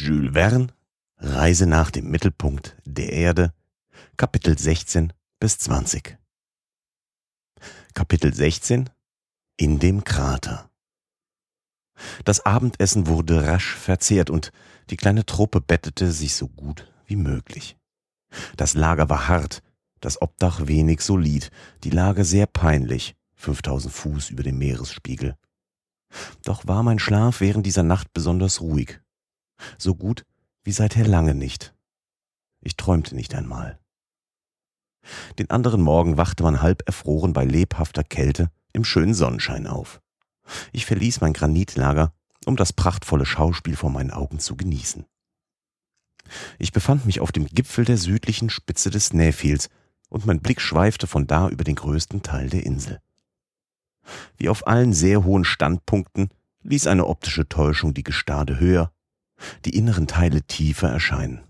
Jules Verne, Reise nach dem Mittelpunkt der Erde, Kapitel 16 bis 20. Kapitel 16 In dem Krater. Das Abendessen wurde rasch verzehrt und die kleine Truppe bettete sich so gut wie möglich. Das Lager war hart, das Obdach wenig solid, die Lage sehr peinlich, 5000 Fuß über dem Meeresspiegel. Doch war mein Schlaf während dieser Nacht besonders ruhig. So gut wie seither lange nicht. Ich träumte nicht einmal. Den anderen Morgen wachte man halb erfroren bei lebhafter Kälte im schönen Sonnenschein auf. Ich verließ mein Granitlager, um das prachtvolle Schauspiel vor meinen Augen zu genießen. Ich befand mich auf dem Gipfel der südlichen Spitze des Snæfjells und mein Blick schweifte von da über den größten Teil der Insel. Wie auf allen sehr hohen Standpunkten ließ eine optische Täuschung die Gestade höher, die inneren Teile tiefer erscheinen.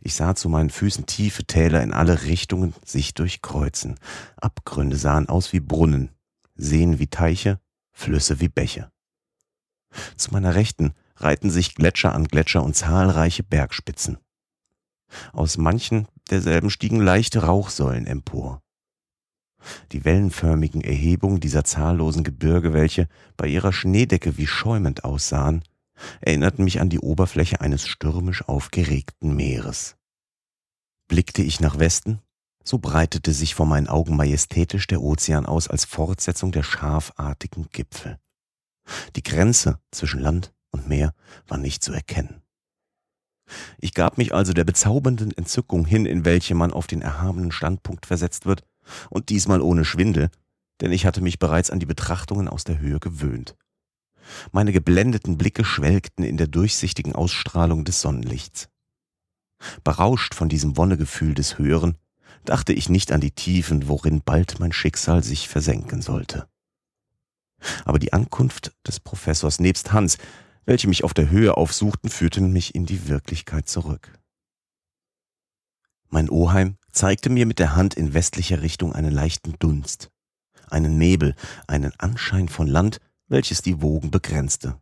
Ich sah zu meinen Füßen tiefe Täler in alle Richtungen sich durchkreuzen. Abgründe sahen aus wie Brunnen, Seen wie Teiche, Flüsse wie Bäche. Zu meiner Rechten reihten sich Gletscher an Gletscher und zahlreiche Bergspitzen. Aus manchen derselben stiegen leichte Rauchsäulen empor. Die wellenförmigen Erhebungen dieser zahllosen Gebirge, welche bei ihrer Schneedecke wie schäumend aussahen, erinnerten mich an die Oberfläche eines stürmisch aufgeregten Meeres. Blickte ich nach Westen, so breitete sich vor meinen Augen majestätisch der Ozean aus als Fortsetzung der schafartigen Gipfel. Die Grenze zwischen Land und Meer war nicht zu erkennen. Ich gab mich also der bezaubernden Entzückung hin, in welche man auf den erhabenen Standpunkt versetzt wird, und diesmal ohne Schwindel, denn ich hatte mich bereits an die Betrachtungen aus der Höhe gewöhnt. Meine geblendeten Blicke schwelgten in der durchsichtigen Ausstrahlung des Sonnenlichts. Berauscht von diesem Wonnegefühl des Höheren, dachte ich nicht an die Tiefen, worin bald mein Schicksal sich versenken sollte. Aber die Ankunft des Professors nebst Hans, welche mich auf der Höhe aufsuchten, führte mich in die Wirklichkeit zurück. Mein Oheim zeigte mir mit der Hand in westlicher Richtung einen leichten Dunst, einen Nebel, einen Anschein von Land, welches die Wogen begrenzte.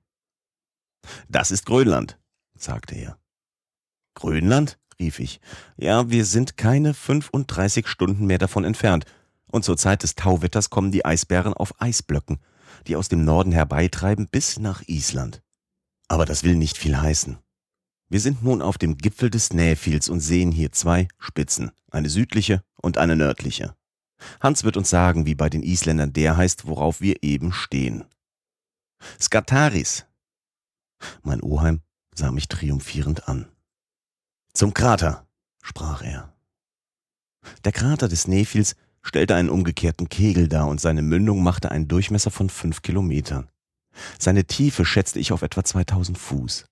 Das ist Grönland, sagte er. Grönland? rief ich. Ja, wir sind keine 35 Stunden mehr davon entfernt, und zur Zeit des Tauwetters kommen die Eisbären auf Eisblöcken, die aus dem Norden herbeitreiben bis nach Island. Aber das will nicht viel heißen. Wir sind nun auf dem Gipfel des Snæfjells und sehen hier zwei Spitzen, eine südliche und eine nördliche. Hans wird uns sagen, wie bei den Isländern der heißt, worauf wir eben stehen. Skataris. Mein Oheim sah mich triumphierend an. Zum Krater, sprach er. Der Krater des Snæfjells stellte einen umgekehrten Kegel dar und seine Mündung machte einen Durchmesser von fünf Kilometern. Seine Tiefe schätzte ich auf etwa 2000 Fuß.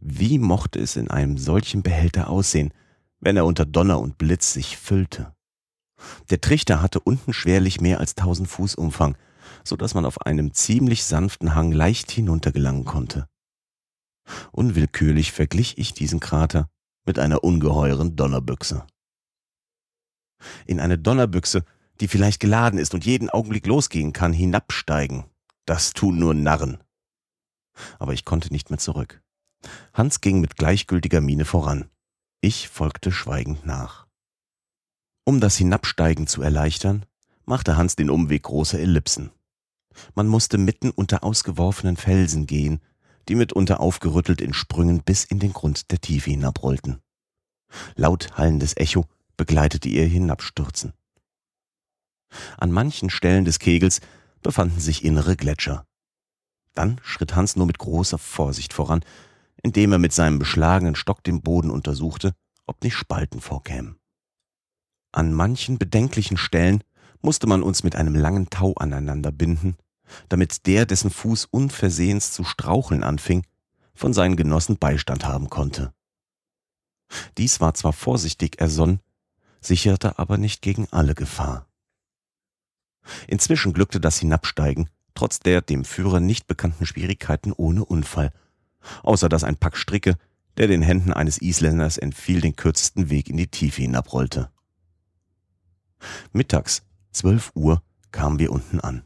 Wie mochte es in einem solchen Behälter aussehen, wenn er unter Donner und Blitz sich füllte? Der Trichter hatte unten schwerlich mehr als 1000 Fuß Umfang so dass man auf einem ziemlich sanften Hang leicht hinuntergelangen konnte. Unwillkürlich verglich ich diesen Krater mit einer ungeheuren Donnerbüchse. In eine Donnerbüchse, die vielleicht geladen ist und jeden Augenblick losgehen kann, hinabsteigen, das tun nur Narren. Aber ich konnte nicht mehr zurück. Hans ging mit gleichgültiger Miene voran. Ich folgte schweigend nach. Um das Hinabsteigen zu erleichtern, machte Hans den Umweg großer Ellipsen. Man musste mitten unter ausgeworfenen Felsen gehen, die mitunter aufgerüttelt in Sprüngen bis in den Grund der Tiefe hinabrollten. Laut hallendes Echo begleitete ihr Hinabstürzen. An manchen Stellen des Kegels befanden sich innere Gletscher. Dann schritt Hans nur mit großer Vorsicht voran, indem er mit seinem beschlagenen Stock den Boden untersuchte, ob nicht Spalten vorkämen. An manchen bedenklichen Stellen musste man uns mit einem langen Tau aneinander binden, damit der, dessen Fuß unversehens zu straucheln anfing, von seinen Genossen Beistand haben konnte. Dies war zwar vorsichtig ersonnen, sicherte aber nicht gegen alle Gefahr. Inzwischen glückte das Hinabsteigen, trotz der dem Führer nicht bekannten Schwierigkeiten ohne Unfall, außer dass ein Pack Stricke, der den Händen eines Isländers entfiel, den kürzesten Weg in die Tiefe hinabrollte. Mittags Zwölf Uhr kamen wir unten an.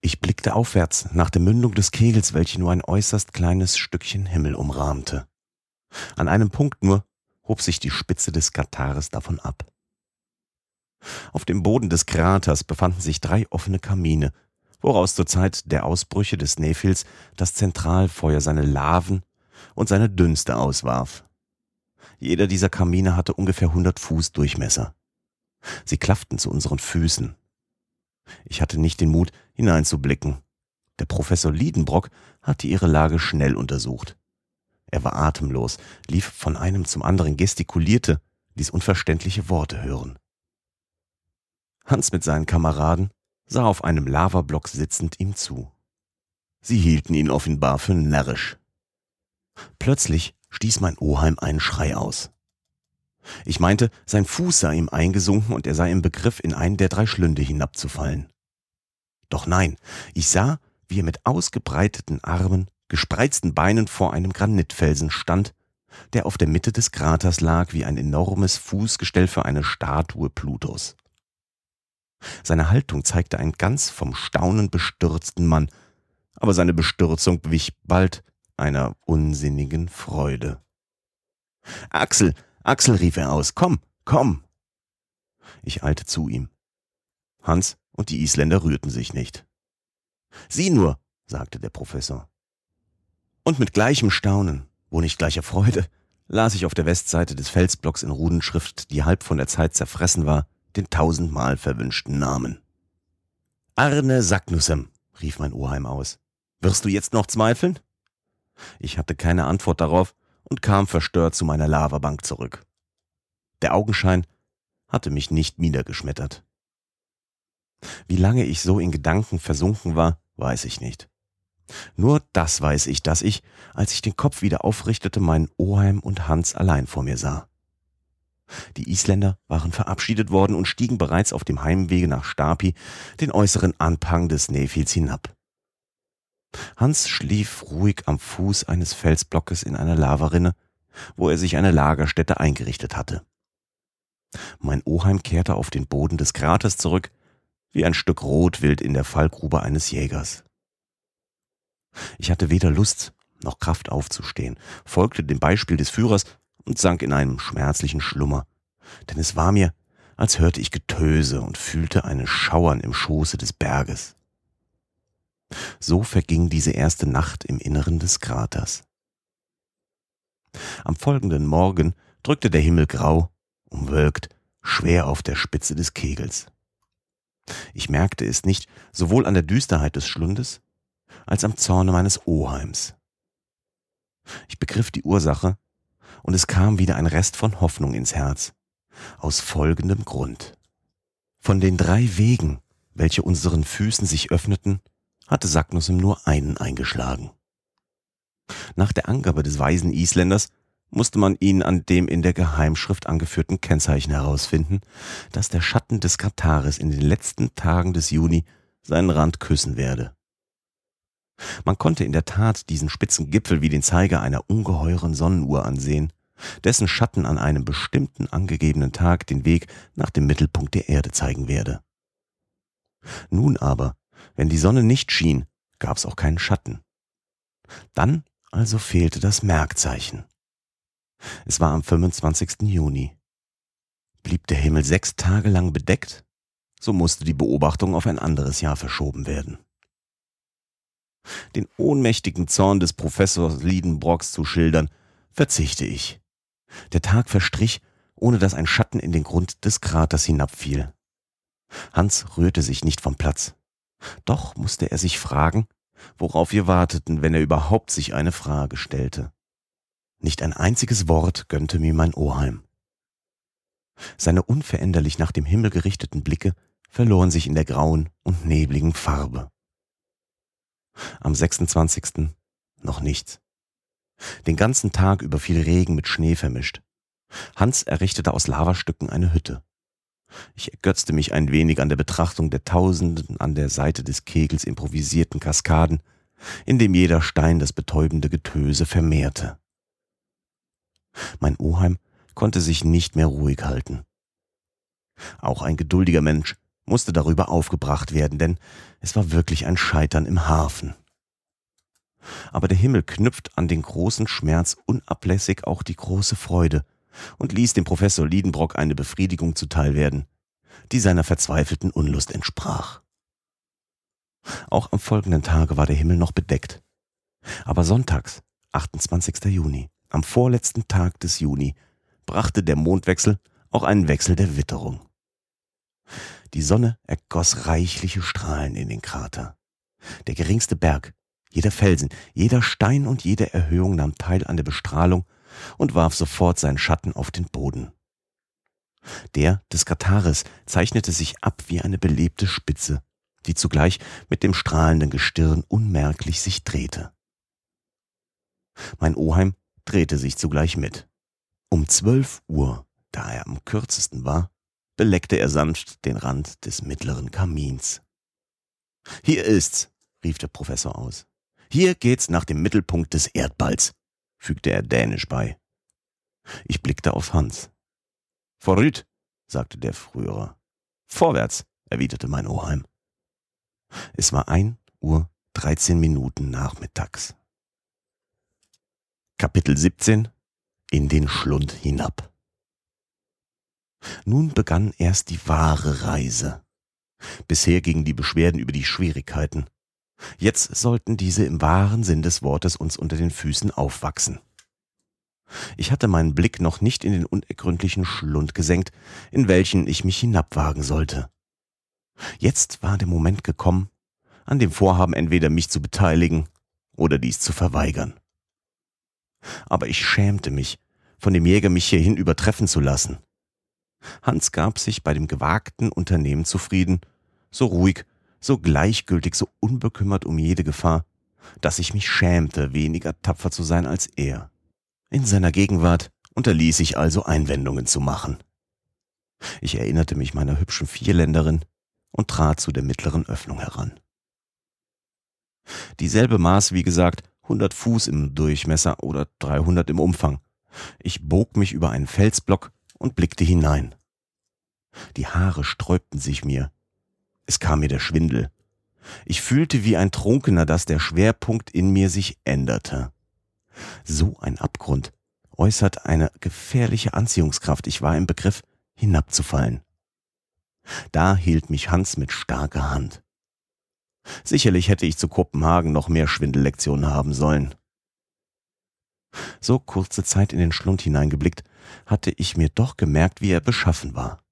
Ich blickte aufwärts nach der Mündung des Kegels, welche nur ein äußerst kleines Stückchen Himmel umrahmte. An einem Punkt nur hob sich die Spitze des Katares davon ab. Auf dem Boden des Kraters befanden sich drei offene Kamine, woraus zur Zeit der Ausbrüche des Nephils das Zentralfeuer seine Laven und seine Dünste auswarf. Jeder dieser Kamine hatte ungefähr hundert Fuß Durchmesser. Sie klafften zu unseren Füßen. Ich hatte nicht den Mut, hineinzublicken. Der Professor Liedenbrock hatte ihre Lage schnell untersucht. Er war atemlos, lief von einem zum anderen, gestikulierte, ließ unverständliche Worte hören. Hans mit seinen Kameraden sah auf einem Lavablock sitzend ihm zu. Sie hielten ihn offenbar für närrisch. Plötzlich stieß mein Oheim einen Schrei aus. Ich meinte, sein Fuß sei ihm eingesunken und er sei im Begriff, in einen der drei Schlünde hinabzufallen. Doch nein, ich sah, wie er mit ausgebreiteten Armen, gespreizten Beinen vor einem Granitfelsen stand, der auf der Mitte des Kraters lag wie ein enormes Fußgestell für eine Statue Plutos. Seine Haltung zeigte einen ganz vom Staunen bestürzten Mann, aber seine Bestürzung wich bald einer unsinnigen Freude. Axel, Axel, rief er aus, komm, komm. Ich eilte zu ihm. Hans und die Isländer rührten sich nicht. Sieh nur, sagte der Professor. Und mit gleichem Staunen, wo nicht gleicher Freude, las ich auf der Westseite des Felsblocks in Rudenschrift, die halb von der Zeit zerfressen war, den tausendmal verwünschten Namen. Arne Sacknussem, rief mein Oheim aus. Wirst du jetzt noch zweifeln? Ich hatte keine Antwort darauf und kam verstört zu meiner Lavabank zurück. Der Augenschein hatte mich nicht niedergeschmettert. Wie lange ich so in Gedanken versunken war, weiß ich nicht. Nur das weiß ich, dass ich, als ich den Kopf wieder aufrichtete, meinen Oheim und Hans allein vor mir sah. Die Isländer waren verabschiedet worden und stiegen bereits auf dem Heimwege nach Stapi den äußeren Anpang des Nefils hinab. Hans schlief ruhig am Fuß eines Felsblockes in einer Lavarinne, wo er sich eine Lagerstätte eingerichtet hatte. Mein Oheim kehrte auf den Boden des Kraters zurück, wie ein Stück Rotwild in der Fallgrube eines Jägers. Ich hatte weder Lust noch Kraft aufzustehen, folgte dem Beispiel des Führers und sank in einem schmerzlichen Schlummer, denn es war mir, als hörte ich Getöse und fühlte eine Schauern im Schoße des Berges. So verging diese erste Nacht im Inneren des Kraters. Am folgenden Morgen drückte der Himmel grau, umwölkt, schwer auf der Spitze des Kegels. Ich merkte es nicht sowohl an der Düsterheit des Schlundes als am Zorne meines Oheims. Ich begriff die Ursache, und es kam wieder ein Rest von Hoffnung ins Herz, aus folgendem Grund. Von den drei Wegen, welche unseren Füßen sich öffneten, hatte Sacknussem nur einen eingeschlagen. Nach der Angabe des weisen Isländers musste man ihn an dem in der Geheimschrift angeführten Kennzeichen herausfinden, dass der Schatten des Katares in den letzten Tagen des Juni seinen Rand küssen werde. Man konnte in der Tat diesen spitzen Gipfel wie den Zeiger einer ungeheuren Sonnenuhr ansehen, dessen Schatten an einem bestimmten angegebenen Tag den Weg nach dem Mittelpunkt der Erde zeigen werde. Nun aber wenn die Sonne nicht schien, gab es auch keinen Schatten. Dann also fehlte das Merkzeichen. Es war am 25. Juni. Blieb der Himmel sechs Tage lang bedeckt, so musste die Beobachtung auf ein anderes Jahr verschoben werden. Den ohnmächtigen Zorn des Professors Liedenbrocks zu schildern, verzichte ich. Der Tag verstrich, ohne dass ein Schatten in den Grund des Kraters hinabfiel. Hans rührte sich nicht vom Platz. Doch musste er sich fragen, worauf wir warteten, wenn er überhaupt sich eine Frage stellte. Nicht ein einziges Wort gönnte mir mein Oheim. Seine unveränderlich nach dem Himmel gerichteten Blicke verloren sich in der grauen und nebligen Farbe. Am 26. noch nichts. Den ganzen Tag über fiel Regen mit Schnee vermischt. Hans errichtete aus Lavastücken eine Hütte. Ich ergötzte mich ein wenig an der Betrachtung der tausenden an der Seite des Kegels improvisierten Kaskaden, in dem jeder Stein das betäubende Getöse vermehrte. Mein Oheim konnte sich nicht mehr ruhig halten. Auch ein geduldiger Mensch musste darüber aufgebracht werden, denn es war wirklich ein Scheitern im Hafen. Aber der Himmel knüpft an den großen Schmerz unablässig auch die große Freude und ließ dem Professor Liedenbrock eine Befriedigung zuteil werden, die seiner verzweifelten Unlust entsprach. Auch am folgenden Tage war der Himmel noch bedeckt. Aber sonntags, 28. Juni, am vorletzten Tag des Juni, brachte der Mondwechsel auch einen Wechsel der Witterung. Die Sonne ergoss reichliche Strahlen in den Krater. Der geringste Berg, jeder Felsen, jeder Stein und jede Erhöhung nahm teil an der Bestrahlung und warf sofort seinen Schatten auf den Boden. Der des Katares zeichnete sich ab wie eine belebte Spitze, die zugleich mit dem strahlenden Gestirn unmerklich sich drehte. Mein Oheim drehte sich zugleich mit. Um zwölf Uhr, da er am kürzesten war, beleckte er sanft den Rand des mittleren Kamins. Hier ist's, rief der Professor aus. Hier geht's nach dem Mittelpunkt des Erdballs, fügte er dänisch bei. Ich blickte auf Hans. Vorrüt, sagte der Frühere. Vorwärts, erwiderte mein Oheim. Es war ein Uhr dreizehn Minuten nachmittags. Kapitel 17 In den Schlund hinab. Nun begann erst die wahre Reise. Bisher gingen die Beschwerden über die Schwierigkeiten. Jetzt sollten diese im wahren Sinn des Wortes uns unter den Füßen aufwachsen. Ich hatte meinen Blick noch nicht in den unergründlichen Schlund gesenkt, in welchen ich mich hinabwagen sollte. Jetzt war der Moment gekommen, an dem Vorhaben entweder mich zu beteiligen oder dies zu verweigern. Aber ich schämte mich, von dem Jäger mich hierhin übertreffen zu lassen. Hans gab sich bei dem gewagten Unternehmen zufrieden, so ruhig, so gleichgültig, so unbekümmert um jede Gefahr, dass ich mich schämte, weniger tapfer zu sein als er. In seiner Gegenwart unterließ ich also Einwendungen zu machen. Ich erinnerte mich meiner hübschen Vierländerin und trat zu der mittleren Öffnung heran. Dieselbe Maß, wie gesagt, 100 Fuß im Durchmesser oder 300 im Umfang. Ich bog mich über einen Felsblock und blickte hinein. Die Haare sträubten sich mir. Es kam mir der Schwindel. Ich fühlte wie ein Trunkener, dass der Schwerpunkt in mir sich änderte. So ein Abgrund äußert eine gefährliche Anziehungskraft. Ich war im Begriff, hinabzufallen. Da hielt mich Hans mit starker Hand. Sicherlich hätte ich zu Kopenhagen noch mehr Schwindellektionen haben sollen. So kurze Zeit in den Schlund hineingeblickt, hatte ich mir doch gemerkt, wie er beschaffen war.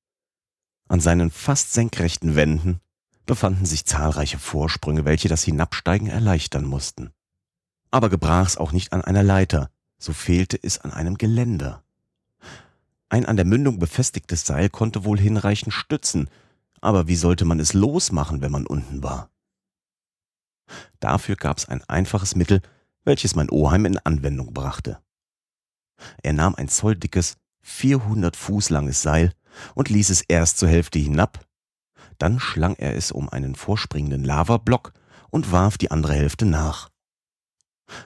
An seinen fast senkrechten Wänden befanden sich zahlreiche Vorsprünge, welche das Hinabsteigen erleichtern mussten aber gebrach's auch nicht an einer Leiter, so fehlte es an einem Geländer. Ein an der Mündung befestigtes Seil konnte wohl hinreichend stützen, aber wie sollte man es losmachen, wenn man unten war? Dafür gab's ein einfaches Mittel, welches mein Oheim in Anwendung brachte. Er nahm ein zolldickes, 400 Fuß langes Seil und ließ es erst zur Hälfte hinab, dann schlang er es um einen vorspringenden Lavablock und warf die andere Hälfte nach.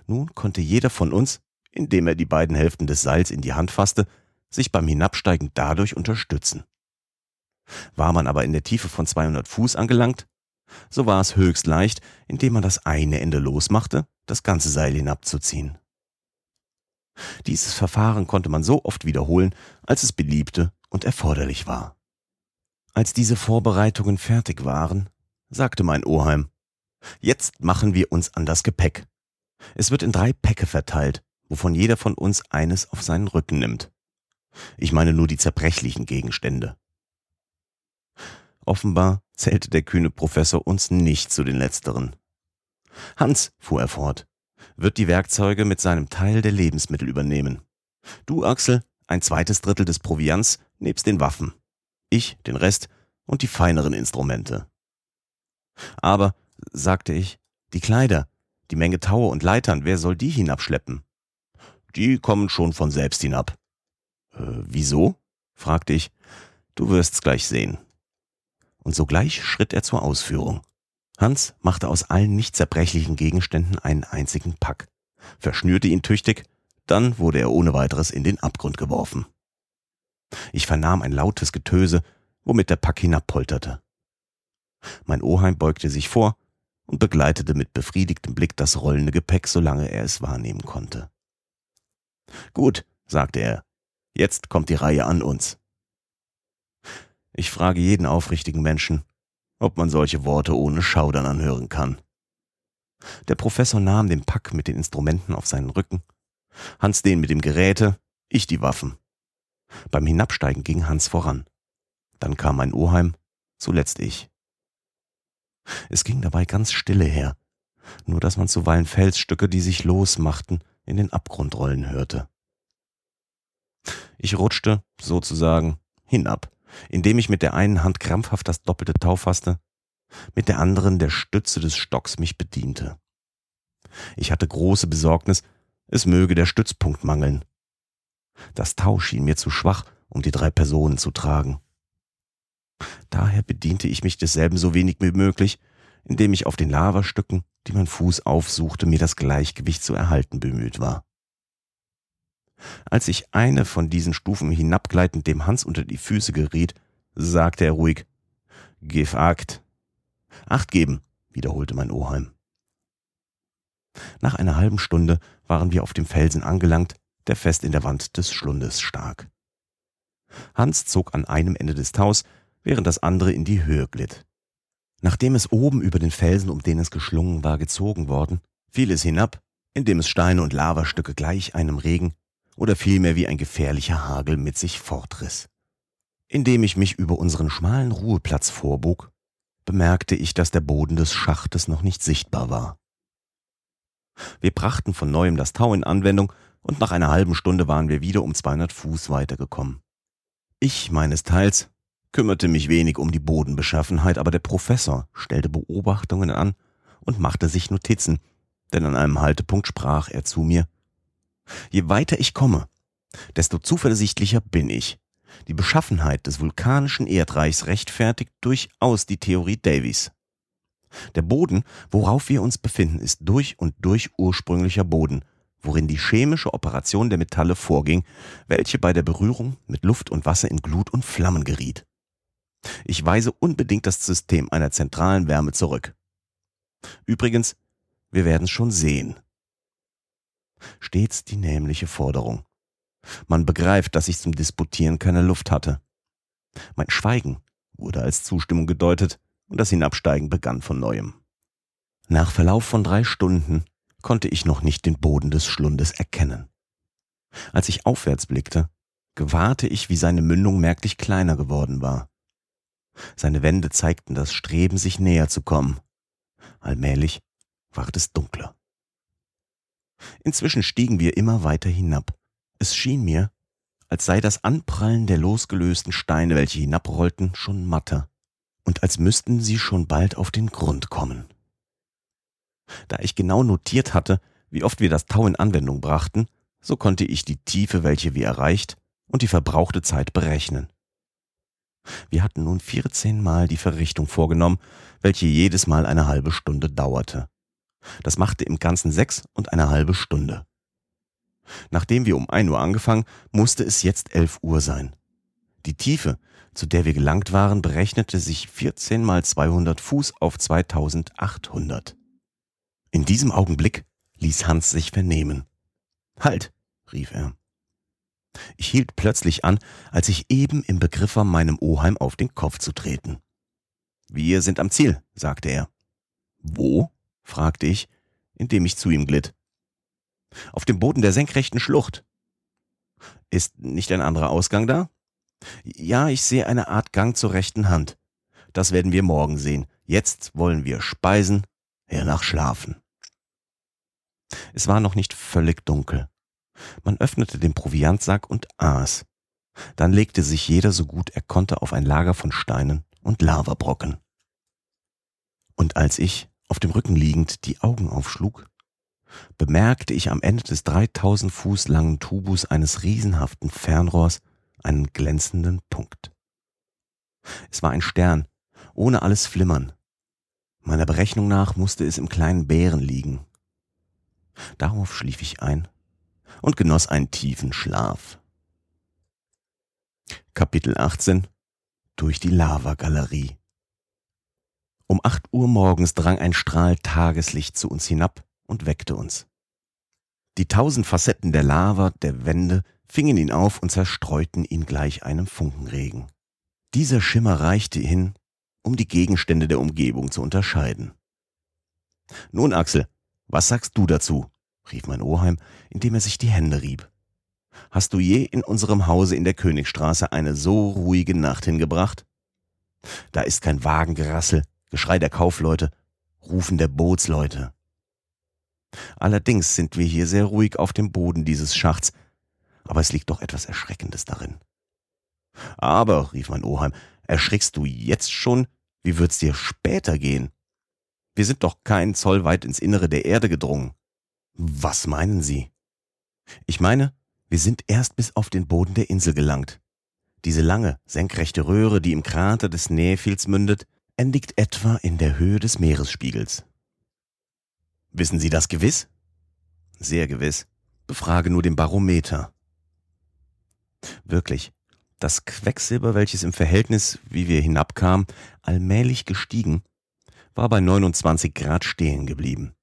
Nun konnte jeder von uns, indem er die beiden Hälften des Seils in die Hand fasste, sich beim Hinabsteigen dadurch unterstützen. War man aber in der Tiefe von 200 Fuß angelangt, so war es höchst leicht, indem man das eine Ende losmachte, das ganze Seil hinabzuziehen. Dieses Verfahren konnte man so oft wiederholen, als es beliebte und erforderlich war. Als diese Vorbereitungen fertig waren, sagte mein Oheim, jetzt machen wir uns an das Gepäck. Es wird in drei Päcke verteilt, wovon jeder von uns eines auf seinen Rücken nimmt. Ich meine nur die zerbrechlichen Gegenstände. Offenbar zählte der kühne Professor uns nicht zu den letzteren. Hans, fuhr er fort, wird die Werkzeuge mit seinem Teil der Lebensmittel übernehmen. Du, Axel, ein zweites Drittel des Proviants nebst den Waffen. Ich den Rest und die feineren Instrumente. Aber, sagte ich, die Kleider, die Menge Taue und Leitern, wer soll die hinabschleppen? Die kommen schon von selbst hinab. Äh, wieso? fragte ich. Du wirst's gleich sehen. Und sogleich schritt er zur Ausführung. Hans machte aus allen nicht zerbrechlichen Gegenständen einen einzigen Pack, verschnürte ihn tüchtig, dann wurde er ohne weiteres in den Abgrund geworfen. Ich vernahm ein lautes Getöse, womit der Pack hinabpolterte. Mein Oheim beugte sich vor und begleitete mit befriedigtem Blick das rollende Gepäck, solange er es wahrnehmen konnte. Gut, sagte er, jetzt kommt die Reihe an uns. Ich frage jeden aufrichtigen Menschen, ob man solche Worte ohne Schaudern anhören kann. Der Professor nahm den Pack mit den Instrumenten auf seinen Rücken, Hans den mit dem Geräte, ich die Waffen. Beim Hinabsteigen ging Hans voran. Dann kam mein Oheim, zuletzt ich. Es ging dabei ganz stille her, nur dass man zuweilen Felsstücke, die sich losmachten, in den Abgrund rollen hörte. Ich rutschte, sozusagen, hinab, indem ich mit der einen Hand krampfhaft das doppelte Tau fasste, mit der anderen der Stütze des Stocks mich bediente. Ich hatte große Besorgnis, es möge der Stützpunkt mangeln. Das Tau schien mir zu schwach, um die drei Personen zu tragen. Daher bediente ich mich desselben so wenig wie möglich, indem ich auf den Lavastücken, die mein Fuß aufsuchte, mir das Gleichgewicht zu erhalten bemüht war. Als ich eine von diesen Stufen hinabgleitend dem Hans unter die Füße geriet, sagte er ruhig, Akt. Acht geben, wiederholte mein Oheim. Nach einer halben Stunde waren wir auf dem Felsen angelangt, der fest in der Wand des Schlundes stak. Hans zog an einem Ende des Taus, während das andere in die Höhe glitt. Nachdem es oben über den Felsen, um den es geschlungen war, gezogen worden, fiel es hinab, indem es Steine und Lavastücke gleich einem Regen oder vielmehr wie ein gefährlicher Hagel mit sich fortriss. Indem ich mich über unseren schmalen Ruheplatz vorbog, bemerkte ich, dass der Boden des Schachtes noch nicht sichtbar war. Wir brachten von neuem das Tau in Anwendung und nach einer halben Stunde waren wir wieder um 200 Fuß weitergekommen. Ich meines Teils kümmerte mich wenig um die Bodenbeschaffenheit, aber der Professor stellte Beobachtungen an und machte sich Notizen, denn an einem Haltepunkt sprach er zu mir. Je weiter ich komme, desto zuversichtlicher bin ich. Die Beschaffenheit des vulkanischen Erdreichs rechtfertigt durchaus die Theorie Davies. Der Boden, worauf wir uns befinden, ist durch und durch ursprünglicher Boden, worin die chemische Operation der Metalle vorging, welche bei der Berührung mit Luft und Wasser in Glut und Flammen geriet. Ich weise unbedingt das System einer zentralen Wärme zurück. Übrigens, wir werden es schon sehen. Stets die nämliche Forderung. Man begreift, dass ich zum Disputieren keine Luft hatte. Mein Schweigen wurde als Zustimmung gedeutet und das Hinabsteigen begann von neuem. Nach Verlauf von drei Stunden konnte ich noch nicht den Boden des Schlundes erkennen. Als ich aufwärts blickte, gewahrte ich, wie seine Mündung merklich kleiner geworden war. Seine Wände zeigten das Streben, sich näher zu kommen. Allmählich ward es dunkler. Inzwischen stiegen wir immer weiter hinab. Es schien mir, als sei das Anprallen der losgelösten Steine, welche hinabrollten, schon matter, und als müssten sie schon bald auf den Grund kommen. Da ich genau notiert hatte, wie oft wir das Tau in Anwendung brachten, so konnte ich die Tiefe, welche wir erreicht, und die verbrauchte Zeit berechnen. Wir hatten nun 14 Mal die Verrichtung vorgenommen, welche jedes Mal eine halbe Stunde dauerte. Das machte im Ganzen sechs und eine halbe Stunde. Nachdem wir um ein Uhr angefangen, musste es jetzt elf Uhr sein. Die Tiefe, zu der wir gelangt waren, berechnete sich 14 mal 200 Fuß auf 2800. In diesem Augenblick ließ Hans sich vernehmen. Halt, rief er. Ich hielt plötzlich an, als ich eben im Begriff war, meinem Oheim auf den Kopf zu treten. Wir sind am Ziel, sagte er. Wo? Fragte ich, indem ich zu ihm glitt. Auf dem Boden der senkrechten Schlucht. Ist nicht ein anderer Ausgang da? Ja, ich sehe eine Art Gang zur rechten Hand. Das werden wir morgen sehen. Jetzt wollen wir speisen, hernach schlafen. Es war noch nicht völlig dunkel. Man öffnete den Proviantsack und aß. Dann legte sich jeder so gut er konnte auf ein Lager von Steinen und Lavabrocken. Und als ich, auf dem Rücken liegend, die Augen aufschlug, bemerkte ich am Ende des 3000 Fuß langen Tubus eines riesenhaften Fernrohrs einen glänzenden Punkt. Es war ein Stern, ohne alles Flimmern. Meiner Berechnung nach musste es im kleinen Bären liegen. Darauf schlief ich ein und genoss einen tiefen Schlaf. Kapitel 18 Durch die Lavagalerie Um acht Uhr morgens drang ein Strahl Tageslicht zu uns hinab und weckte uns. Die tausend Facetten der Lava, der Wände, fingen ihn auf und zerstreuten ihn gleich einem Funkenregen. Dieser Schimmer reichte hin, um die Gegenstände der Umgebung zu unterscheiden. Nun, Axel, was sagst du dazu? rief mein Oheim, indem er sich die Hände rieb. Hast du je in unserem Hause in der Königstraße eine so ruhige Nacht hingebracht? Da ist kein Wagengerassel, Geschrei der Kaufleute, Rufen der Bootsleute. Allerdings sind wir hier sehr ruhig auf dem Boden dieses Schachts, aber es liegt doch etwas Erschreckendes darin. Aber, rief mein Oheim, erschrickst du jetzt schon? Wie wird's dir später gehen? Wir sind doch keinen Zoll weit ins Innere der Erde gedrungen. Was meinen Sie? Ich meine, wir sind erst bis auf den Boden der Insel gelangt. Diese lange, senkrechte Röhre, die im Krater des Nähfils mündet, endigt etwa in der Höhe des Meeresspiegels. Wissen Sie das gewiss? Sehr gewiss. Befrage nur den Barometer. Wirklich, das Quecksilber, welches im Verhältnis, wie wir hinabkamen, allmählich gestiegen, war bei 29 Grad stehen geblieben.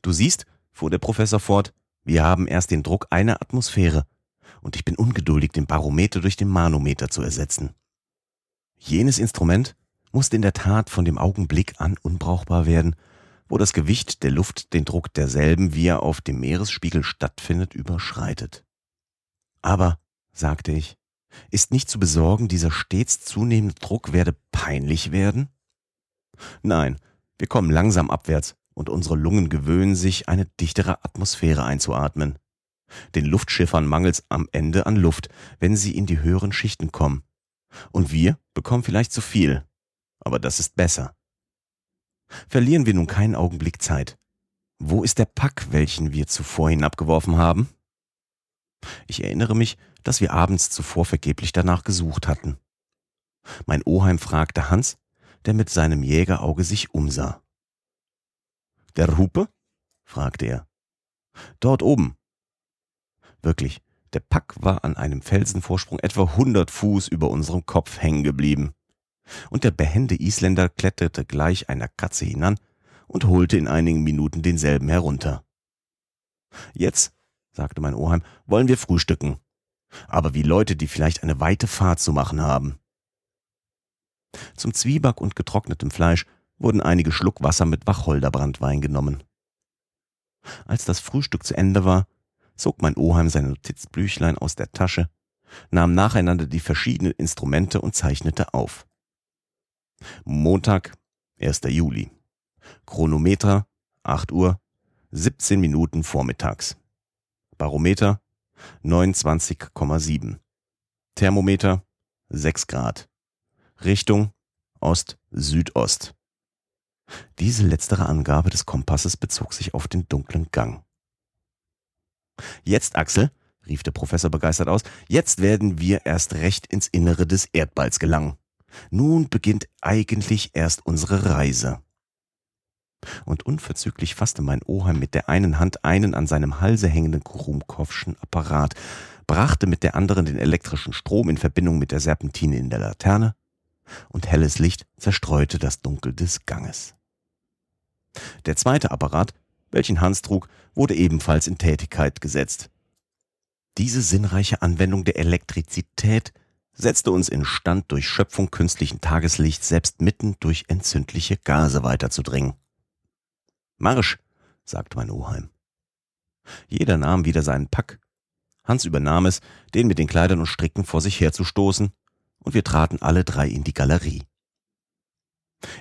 Du siehst, fuhr der Professor fort, wir haben erst den Druck einer Atmosphäre, und ich bin ungeduldig, den Barometer durch den Manometer zu ersetzen. Jenes Instrument musste in der Tat von dem Augenblick an unbrauchbar werden, wo das Gewicht der Luft den Druck derselben, wie er auf dem Meeresspiegel stattfindet, überschreitet. Aber, sagte ich, ist nicht zu besorgen, dieser stets zunehmende Druck werde peinlich werden? Nein, wir kommen langsam abwärts und unsere Lungen gewöhnen sich, eine dichtere Atmosphäre einzuatmen. Den Luftschiffern mangelt's am Ende an Luft, wenn sie in die höheren Schichten kommen. Und wir bekommen vielleicht zu viel. Aber das ist besser. Verlieren wir nun keinen Augenblick Zeit. Wo ist der Pack, welchen wir zuvor hinabgeworfen haben? Ich erinnere mich, dass wir abends zuvor vergeblich danach gesucht hatten. Mein Oheim fragte Hans, der mit seinem Jägerauge sich umsah. Der Hupe? fragte er. Dort oben. Wirklich, der Pack war an einem Felsenvorsprung etwa hundert Fuß über unserem Kopf hängen geblieben. Und der behende Isländer kletterte gleich einer Katze hinan und holte in einigen Minuten denselben herunter. Jetzt, sagte mein Oheim, wollen wir frühstücken. Aber wie Leute, die vielleicht eine weite Fahrt zu machen haben. Zum Zwieback und getrocknetem Fleisch wurden einige Schluck Wasser mit Wacholderbrandwein genommen. Als das Frühstück zu Ende war, zog mein Oheim sein Notizbüchlein aus der Tasche, nahm nacheinander die verschiedenen Instrumente und zeichnete auf. Montag, 1. Juli. Chronometer, 8 Uhr, 17 Minuten vormittags. Barometer, 29,7. Thermometer, 6 Grad. Richtung, Ost-Südost. Diese letztere Angabe des Kompasses bezog sich auf den dunklen Gang. Jetzt, Axel, rief der Professor begeistert aus, jetzt werden wir erst recht ins Innere des Erdballs gelangen. Nun beginnt eigentlich erst unsere Reise. Und unverzüglich fasste mein Oheim mit der einen Hand einen an seinem Halse hängenden Kurumkowschen Apparat, brachte mit der anderen den elektrischen Strom in Verbindung mit der Serpentine in der Laterne, und helles Licht zerstreute das Dunkel des Ganges. Der zweite Apparat, welchen Hans trug, wurde ebenfalls in Tätigkeit gesetzt. Diese sinnreiche Anwendung der Elektrizität setzte uns instand, durch Schöpfung künstlichen Tageslichts selbst mitten durch entzündliche Gase weiterzudringen. Marsch, sagte mein Oheim. Jeder nahm wieder seinen Pack. Hans übernahm es, den mit den Kleidern und Stricken vor sich herzustoßen, und wir traten alle drei in die Galerie.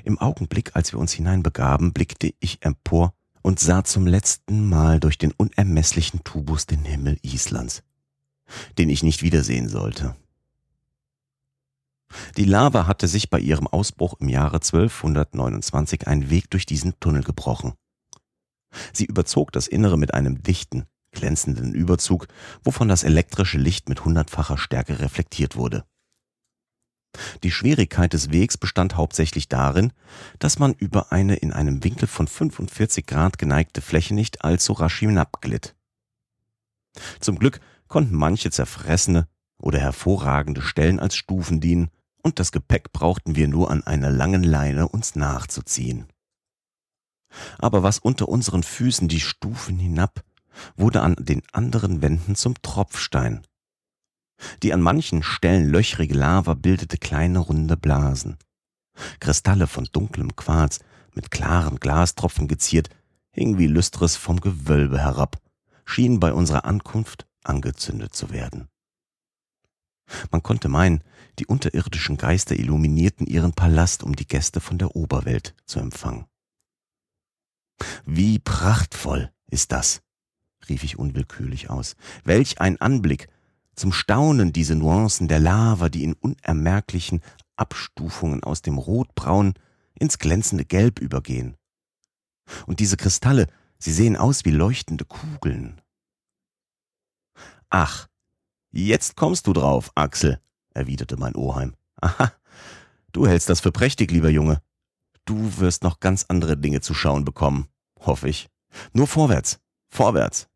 Im Augenblick, als wir uns hineinbegaben, blickte ich empor und sah zum letzten Mal durch den unermesslichen Tubus den Himmel Islands, den ich nicht wiedersehen sollte. Die Lava hatte sich bei ihrem Ausbruch im Jahre 1229 einen Weg durch diesen Tunnel gebrochen. Sie überzog das Innere mit einem dichten, glänzenden Überzug, wovon das elektrische Licht mit hundertfacher Stärke reflektiert wurde. Die Schwierigkeit des Wegs bestand hauptsächlich darin, dass man über eine in einem Winkel von 45 Grad geneigte Fläche nicht allzu rasch hinabglitt. Zum Glück konnten manche zerfressene oder hervorragende Stellen als Stufen dienen und das Gepäck brauchten wir nur an einer langen Leine uns nachzuziehen. Aber was unter unseren Füßen die Stufen hinab, wurde an den anderen Wänden zum Tropfstein. Die an manchen Stellen löchrige Lava bildete kleine runde Blasen. Kristalle von dunklem Quarz, mit klaren Glastropfen geziert, hingen wie Lüstres vom Gewölbe herab, schienen bei unserer Ankunft angezündet zu werden. Man konnte meinen, die unterirdischen Geister illuminierten ihren Palast, um die Gäste von der Oberwelt zu empfangen. Wie prachtvoll ist das, rief ich unwillkürlich aus. Welch ein Anblick! Zum Staunen diese Nuancen der Lava, die in unermerklichen Abstufungen aus dem Rotbraun ins glänzende Gelb übergehen. Und diese Kristalle, sie sehen aus wie leuchtende Kugeln. Ach, jetzt kommst du drauf, Axel, erwiderte mein Oheim. Aha, du hältst das für prächtig, lieber Junge. Du wirst noch ganz andere Dinge zu schauen bekommen, hoffe ich. Nur vorwärts, vorwärts.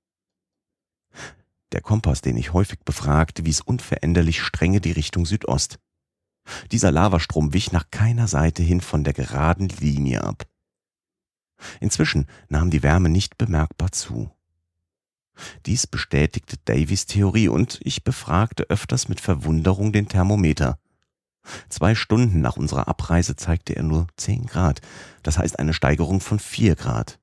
Der Kompass, den ich häufig befragte, wies unveränderlich strenge die Richtung Südost. Dieser Lavastrom wich nach keiner Seite hin von der geraden Linie ab. Inzwischen nahm die Wärme nicht bemerkbar zu. Dies bestätigte Davys Theorie und ich befragte öfters mit Verwunderung den Thermometer. Zwei Stunden nach unserer Abreise zeigte er nur zehn Grad, das heißt eine Steigerung von vier Grad.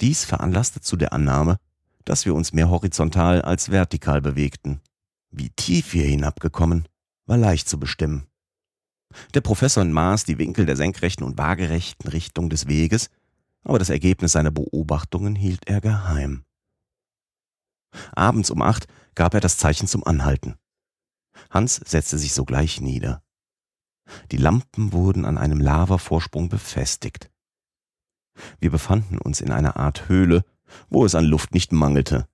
Dies veranlasste zu der Annahme, dass wir uns mehr horizontal als vertikal bewegten. Wie tief wir hinabgekommen, war leicht zu bestimmen. Der Professor maß die Winkel der senkrechten und waagerechten Richtung des Weges, aber das Ergebnis seiner Beobachtungen hielt er geheim. Abends um acht gab er das Zeichen zum Anhalten. Hans setzte sich sogleich nieder. Die Lampen wurden an einem Lavavorsprung befestigt. Wir befanden uns in einer Art Höhle, wo es an Luft nicht mangelte.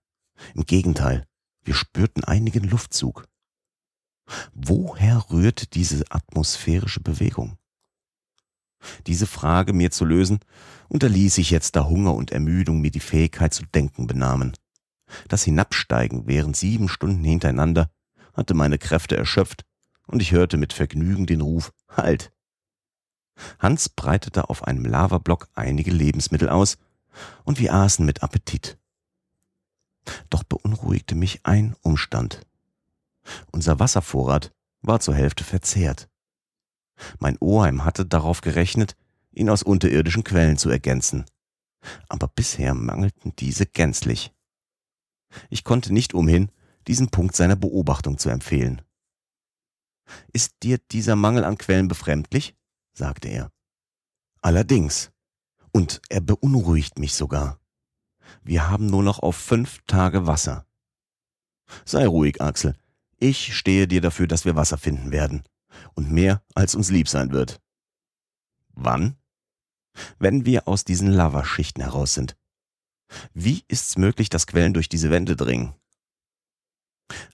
Im Gegenteil, wir spürten einigen Luftzug. Woher rührt diese atmosphärische Bewegung? Diese Frage mir zu lösen, unterließ ich jetzt, da Hunger und Ermüdung mir die Fähigkeit zu denken benahmen. Das Hinabsteigen während sieben Stunden hintereinander hatte meine Kräfte erschöpft, und ich hörte mit Vergnügen den Ruf Halt. Hans breitete auf einem Lavablock einige Lebensmittel aus, und wir aßen mit Appetit. Doch beunruhigte mich ein Umstand. Unser Wasservorrat war zur Hälfte verzehrt. Mein Oheim hatte darauf gerechnet, ihn aus unterirdischen Quellen zu ergänzen. Aber bisher mangelten diese gänzlich. Ich konnte nicht umhin, diesen Punkt seiner Beobachtung zu empfehlen. Ist dir dieser Mangel an Quellen befremdlich? sagte er. Allerdings. Und er beunruhigt mich sogar. Wir haben nur noch auf fünf Tage Wasser. Sei ruhig, Axel. Ich stehe dir dafür, dass wir Wasser finden werden. Und mehr, als uns lieb sein wird. Wann? Wenn wir aus diesen Lavaschichten heraus sind. Wie ist's möglich, dass Quellen durch diese Wände dringen?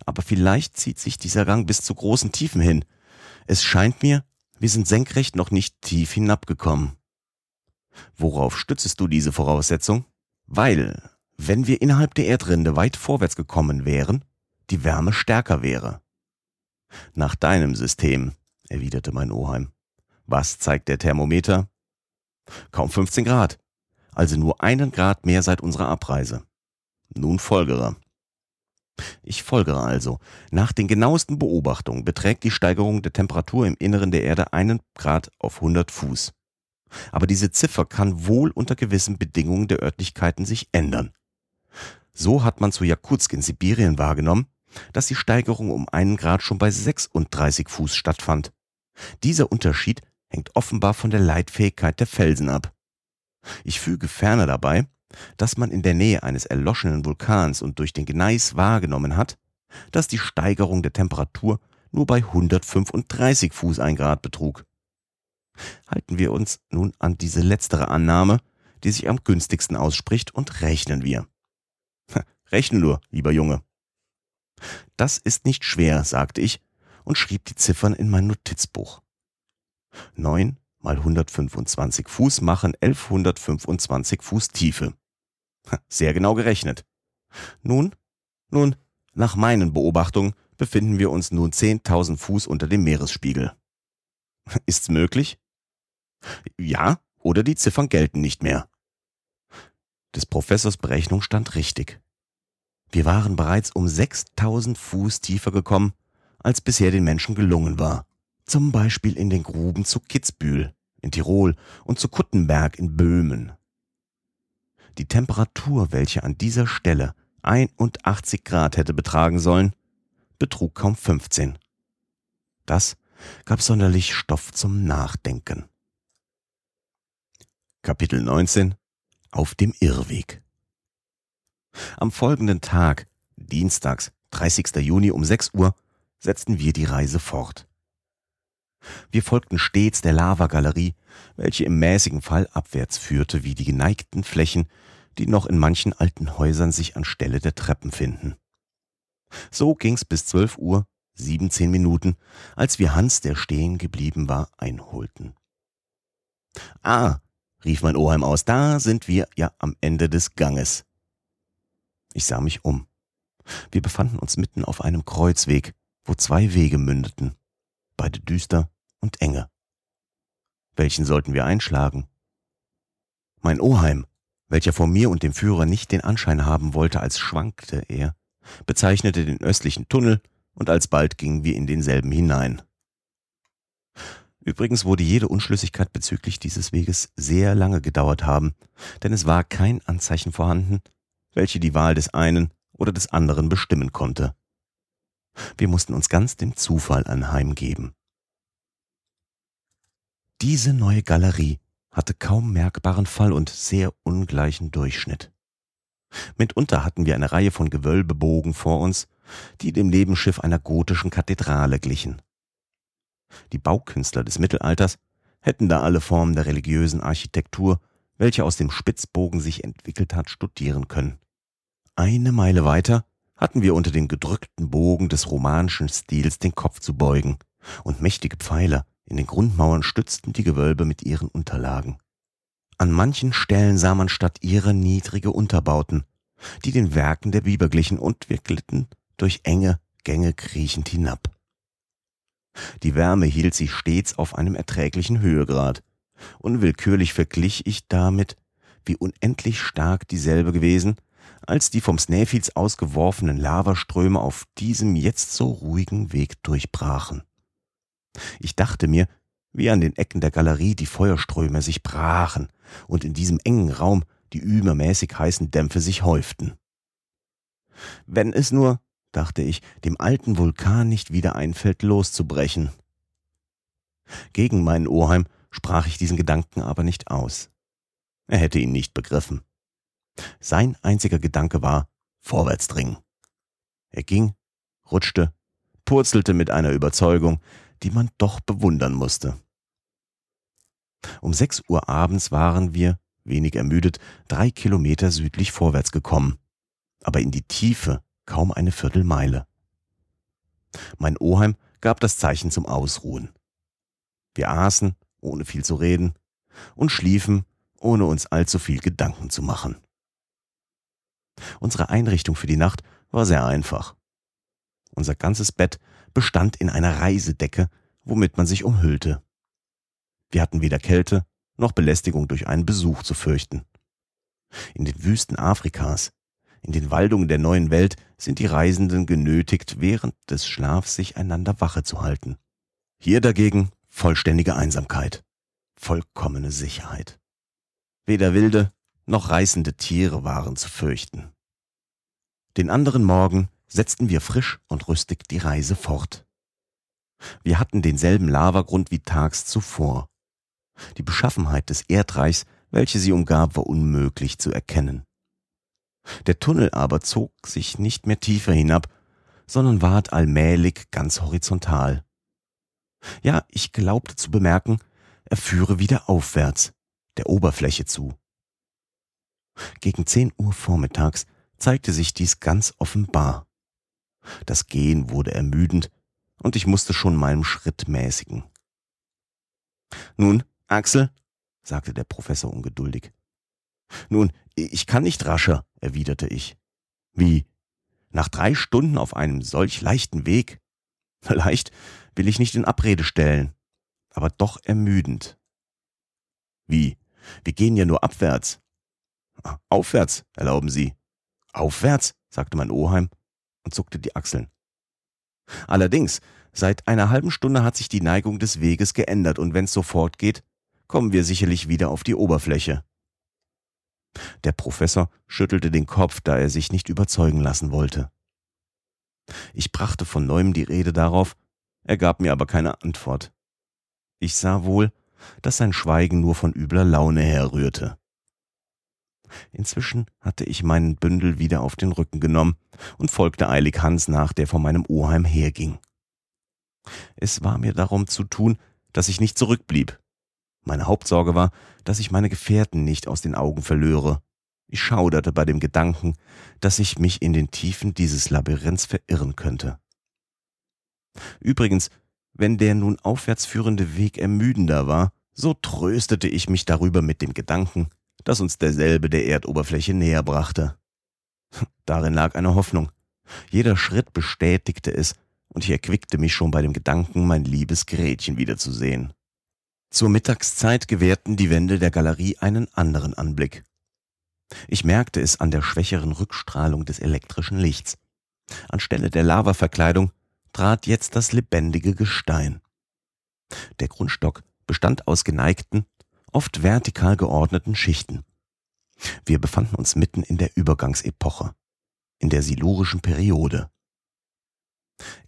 Aber vielleicht zieht sich dieser Gang bis zu großen Tiefen hin. Es scheint mir, wir sind senkrecht noch nicht tief hinabgekommen. Worauf stützest du diese Voraussetzung? Weil, wenn wir innerhalb der Erdrinde weit vorwärts gekommen wären, die Wärme stärker wäre. Nach deinem System, erwiderte mein Oheim. Was zeigt der Thermometer? Kaum 15 Grad, also nur einen Grad mehr seit unserer Abreise. Nun folgere. Ich folgere also. Nach den genauesten Beobachtungen beträgt die Steigerung der Temperatur im Inneren der Erde einen Grad auf 100 Fuß. Aber diese Ziffer kann wohl unter gewissen Bedingungen der Örtlichkeiten sich ändern. So hat man zu Jakutsk in Sibirien wahrgenommen, dass die Steigerung um einen Grad schon bei 36 Fuß stattfand. Dieser Unterschied hängt offenbar von der Leitfähigkeit der Felsen ab. Ich füge ferner dabei, dass man in der Nähe eines erloschenen Vulkans und durch den Gneis wahrgenommen hat, dass die Steigerung der Temperatur nur bei 135 Fuß ein Grad betrug. Halten wir uns nun an diese letztere Annahme, die sich am günstigsten ausspricht, und rechnen wir. Rechne nur, lieber Junge. Das ist nicht schwer, sagte ich und schrieb die Ziffern in mein Notizbuch. Neun mal 125 Fuß machen 1125 Fuß Tiefe. Sehr genau gerechnet. Nun, nun, nach meinen Beobachtungen befinden wir uns nun 10.000 Fuß unter dem Meeresspiegel. Ist's möglich? Ja, oder die Ziffern gelten nicht mehr. Des Professors Berechnung stand richtig. Wir waren bereits um 6000 Fuß tiefer gekommen, als bisher den Menschen gelungen war. Zum Beispiel in den Gruben zu Kitzbühel in Tirol und zu Kuttenberg in Böhmen. Die Temperatur, welche an dieser Stelle 81 Grad hätte betragen sollen, betrug kaum 15. Das gab sonderlich Stoff zum Nachdenken. Kapitel 19 Auf dem Irrweg Am folgenden Tag, dienstags, 30. Juni um 6 Uhr, setzten wir die Reise fort. Wir folgten stets der Lavagalerie, welche im mäßigen Fall abwärts führte, wie die geneigten Flächen, die noch in manchen alten Häusern sich anstelle der Treppen finden. So ging's bis zwölf Uhr, siebenzehn Minuten, als wir Hans, der stehen geblieben war, einholten. Ah, rief mein Oheim aus, da sind wir ja am Ende des Ganges. Ich sah mich um. Wir befanden uns mitten auf einem Kreuzweg, wo zwei Wege mündeten, beide düster und enge. Welchen sollten wir einschlagen? Mein Oheim, welcher vor mir und dem Führer nicht den Anschein haben wollte, als schwankte er, bezeichnete den östlichen Tunnel, und alsbald gingen wir in denselben hinein. Übrigens wurde jede Unschlüssigkeit bezüglich dieses Weges sehr lange gedauert haben, denn es war kein Anzeichen vorhanden, welche die Wahl des einen oder des anderen bestimmen konnte. Wir mussten uns ganz dem Zufall anheimgeben. Diese neue Galerie hatte kaum merkbaren Fall und sehr ungleichen Durchschnitt. Mitunter hatten wir eine Reihe von Gewölbebogen vor uns, die dem Nebenschiff einer gotischen Kathedrale glichen. Die Baukünstler des Mittelalters hätten da alle Formen der religiösen Architektur, welche aus dem Spitzbogen sich entwickelt hat, studieren können. Eine Meile weiter hatten wir unter den gedrückten Bogen des romanischen Stils den Kopf zu beugen, und mächtige Pfeiler, in den Grundmauern stützten die Gewölbe mit ihren Unterlagen. An manchen Stellen sah man statt ihrer niedrige Unterbauten, die den Werken der Biber glichen, und wir glitten durch enge Gänge kriechend hinab. Die Wärme hielt sich stets auf einem erträglichen Höhegrad. Unwillkürlich verglich ich damit, wie unendlich stark dieselbe gewesen, als die vom Snæfels ausgeworfenen Lavaströme auf diesem jetzt so ruhigen Weg durchbrachen. Ich dachte mir, wie an den Ecken der Galerie die Feuerströme sich brachen und in diesem engen Raum die übermäßig heißen Dämpfe sich häuften. Wenn es nur, dachte ich, dem alten Vulkan nicht wieder einfällt, loszubrechen. Gegen meinen Oheim sprach ich diesen Gedanken aber nicht aus. Er hätte ihn nicht begriffen. Sein einziger Gedanke war vorwärts dringen. Er ging, rutschte, purzelte mit einer Überzeugung, die man doch bewundern musste. Um sechs Uhr abends waren wir, wenig ermüdet, drei Kilometer südlich vorwärts gekommen, aber in die Tiefe kaum eine Viertelmeile. Mein Oheim gab das Zeichen zum Ausruhen. Wir aßen, ohne viel zu reden, und schliefen, ohne uns allzu viel Gedanken zu machen. Unsere Einrichtung für die Nacht war sehr einfach. Unser ganzes Bett bestand in einer Reisedecke, womit man sich umhüllte. Wir hatten weder Kälte noch Belästigung durch einen Besuch zu fürchten. In den Wüsten Afrikas, in den Waldungen der neuen Welt sind die Reisenden genötigt, während des Schlafs sich einander Wache zu halten. Hier dagegen vollständige Einsamkeit, vollkommene Sicherheit. Weder wilde noch reißende Tiere waren zu fürchten. Den anderen Morgen setzten wir frisch und rüstig die Reise fort. Wir hatten denselben Lavagrund wie tags zuvor. Die Beschaffenheit des Erdreichs, welche sie umgab, war unmöglich zu erkennen. Der Tunnel aber zog sich nicht mehr tiefer hinab, sondern ward allmählich ganz horizontal. Ja, ich glaubte zu bemerken, er führe wieder aufwärts, der Oberfläche zu. Gegen zehn Uhr vormittags zeigte sich dies ganz offenbar. Das Gehen wurde ermüdend, und ich musste schon meinen Schritt mäßigen. Nun, Axel, sagte der Professor ungeduldig. Nun, ich kann nicht rascher, erwiderte ich. Wie? Nach drei Stunden auf einem solch leichten Weg? Leicht will ich nicht in Abrede stellen. aber doch ermüdend. Wie? Wir gehen ja nur abwärts. Aufwärts, erlauben Sie. Aufwärts, sagte mein Oheim und zuckte die Achseln. Allerdings, seit einer halben Stunde hat sich die Neigung des Weges geändert und wenn's so fortgeht, kommen wir sicherlich wieder auf die Oberfläche. Der Professor schüttelte den Kopf, da er sich nicht überzeugen lassen wollte. Ich brachte von neuem die Rede darauf, er gab mir aber keine Antwort. Ich sah wohl, dass sein Schweigen nur von übler Laune herrührte. Inzwischen hatte ich meinen Bündel wieder auf den Rücken genommen und folgte eilig Hans nach, der vor meinem Oheim herging. Es war mir darum zu tun, dass ich nicht zurückblieb. Meine Hauptsorge war, dass ich meine Gefährten nicht aus den Augen verlöre. Ich schauderte bei dem Gedanken, dass ich mich in den Tiefen dieses Labyrinths verirren könnte. Übrigens, wenn der nun aufwärts führende Weg ermüdender war, so tröstete ich mich darüber mit dem Gedanken, dass uns derselbe der Erdoberfläche näher brachte. Darin lag eine Hoffnung. Jeder Schritt bestätigte es, und ich erquickte mich schon bei dem Gedanken, mein liebes Gretchen wiederzusehen. Zur Mittagszeit gewährten die Wände der Galerie einen anderen Anblick. Ich merkte es an der schwächeren Rückstrahlung des elektrischen Lichts. Anstelle der Lavaverkleidung trat jetzt das lebendige Gestein. Der Grundstock bestand aus geneigten, oft vertikal geordneten Schichten. Wir befanden uns mitten in der Übergangsepoche, in der silurischen Periode.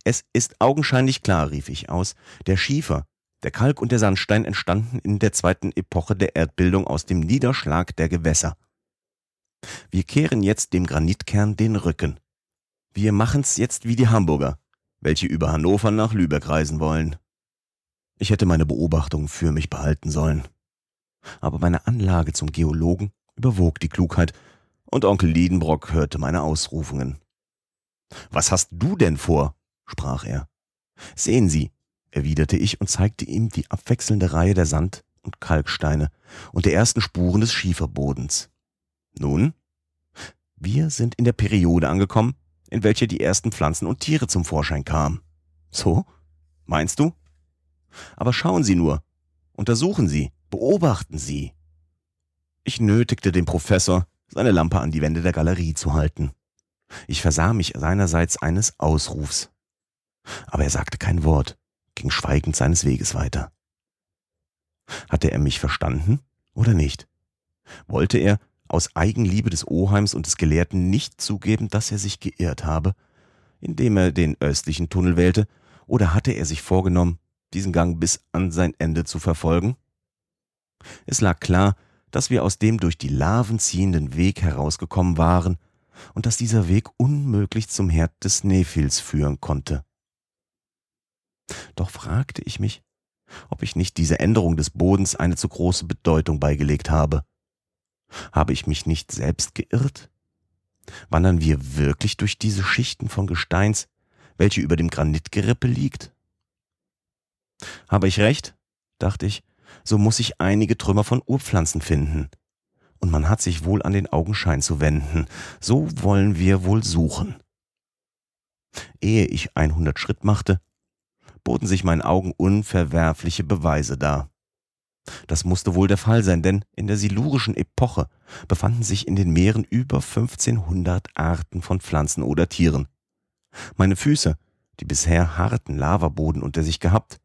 Es ist augenscheinlich klar, rief ich aus, der Schiefer, der Kalk und der Sandstein entstanden in der zweiten Epoche der Erdbildung aus dem Niederschlag der Gewässer. Wir kehren jetzt dem Granitkern den Rücken. Wir machen's jetzt wie die Hamburger, welche über Hannover nach Lübeck reisen wollen. Ich hätte meine Beobachtungen für mich behalten sollen. Aber meine Anlage zum Geologen überwog die Klugheit, und Onkel Liedenbrock hörte meine Ausrufungen. Was hast du denn vor? sprach er. Sehen Sie, erwiderte ich und zeigte ihm die abwechselnde Reihe der Sand- und Kalksteine und der ersten Spuren des Schieferbodens. Nun, wir sind in der Periode angekommen, in welcher die ersten Pflanzen und Tiere zum Vorschein kamen. So? Meinst du? Aber schauen Sie nur, untersuchen Sie, beobachten Sie. Ich nötigte den Professor, seine Lampe an die Wände der Galerie zu halten. Ich versah mich seinerseits eines Ausrufs. Aber er sagte kein Wort ging schweigend seines Weges weiter. Hatte er mich verstanden oder nicht? Wollte er aus Eigenliebe des Oheims und des Gelehrten nicht zugeben, dass er sich geirrt habe, indem er den östlichen Tunnel wählte, oder hatte er sich vorgenommen, diesen Gang bis an sein Ende zu verfolgen? Es lag klar, dass wir aus dem durch die Laven ziehenden Weg herausgekommen waren und dass dieser Weg unmöglich zum Herd des Nephils führen konnte. Doch fragte ich mich, ob ich nicht diese Änderung des Bodens eine zu große Bedeutung beigelegt habe. Habe ich mich nicht selbst geirrt? Wandern wir wirklich durch diese Schichten von Gesteins, welche über dem Granitgerippe liegt? Habe ich recht? dachte ich, so muss ich einige Trümmer von Urpflanzen finden. Und man hat sich wohl an den Augenschein zu wenden. So wollen wir wohl suchen. Ehe ich einhundert Schritt machte, boten sich meinen Augen unverwerfliche Beweise dar. Das musste wohl der Fall sein, denn in der silurischen Epoche befanden sich in den Meeren über 1500 Arten von Pflanzen oder Tieren. Meine Füße, die bisher harten Lavaboden unter sich gehabt,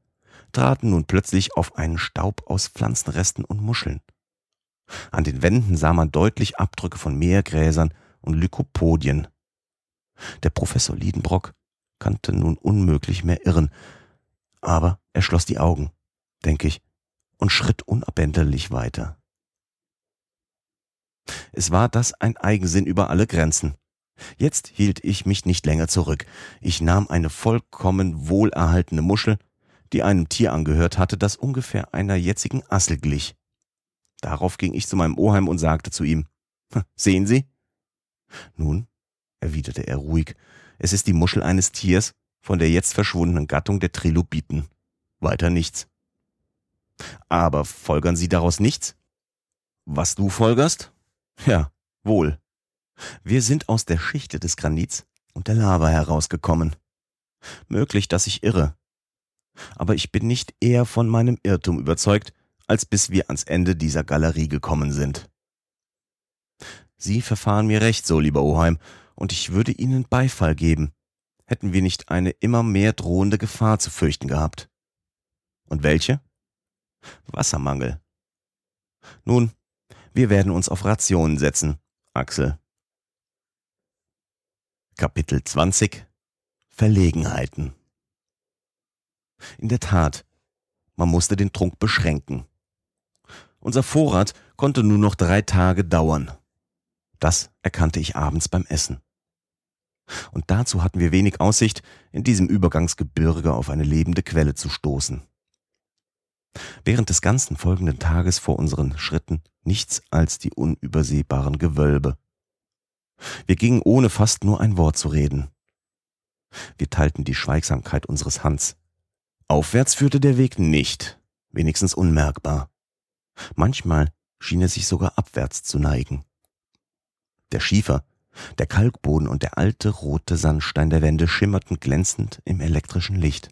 traten nun plötzlich auf einen Staub aus Pflanzenresten und Muscheln. An den Wänden sah man deutlich Abdrücke von Meergräsern und Lykopodien. Der Professor Liedenbrock kannte nun unmöglich mehr irren, aber er schloss die Augen, denke ich, und schritt unabänderlich weiter. Es war das ein Eigensinn über alle Grenzen. Jetzt hielt ich mich nicht länger zurück. Ich nahm eine vollkommen wohlerhaltene Muschel, die einem Tier angehört hatte, das ungefähr einer jetzigen Assel glich. Darauf ging ich zu meinem Oheim und sagte zu ihm, Sehen Sie? Nun, erwiderte er ruhig, es ist die Muschel eines Tiers, von der jetzt verschwundenen Gattung der Trilobiten. Weiter nichts. Aber folgern Sie daraus nichts? Was du folgerst? Ja, wohl. Wir sind aus der Schichte des Granits und der Lava herausgekommen. Möglich, dass ich irre. Aber ich bin nicht eher von meinem Irrtum überzeugt, als bis wir ans Ende dieser Galerie gekommen sind. Sie verfahren mir recht so, lieber Oheim, und ich würde Ihnen Beifall geben, hätten wir nicht eine immer mehr drohende Gefahr zu fürchten gehabt. Und welche? Wassermangel. Nun, wir werden uns auf Rationen setzen, Axel. Kapitel 20 Verlegenheiten In der Tat, man musste den Trunk beschränken. Unser Vorrat konnte nur noch drei Tage dauern. Das erkannte ich abends beim Essen. Und dazu hatten wir wenig Aussicht, in diesem Übergangsgebirge auf eine lebende Quelle zu stoßen. Während des ganzen folgenden Tages vor unseren Schritten nichts als die unübersehbaren Gewölbe. Wir gingen ohne fast nur ein Wort zu reden. Wir teilten die Schweigsamkeit unseres Hans. Aufwärts führte der Weg nicht, wenigstens unmerkbar. Manchmal schien er sich sogar abwärts zu neigen. Der Schiefer, der Kalkboden und der alte rote Sandstein der Wände schimmerten glänzend im elektrischen Licht.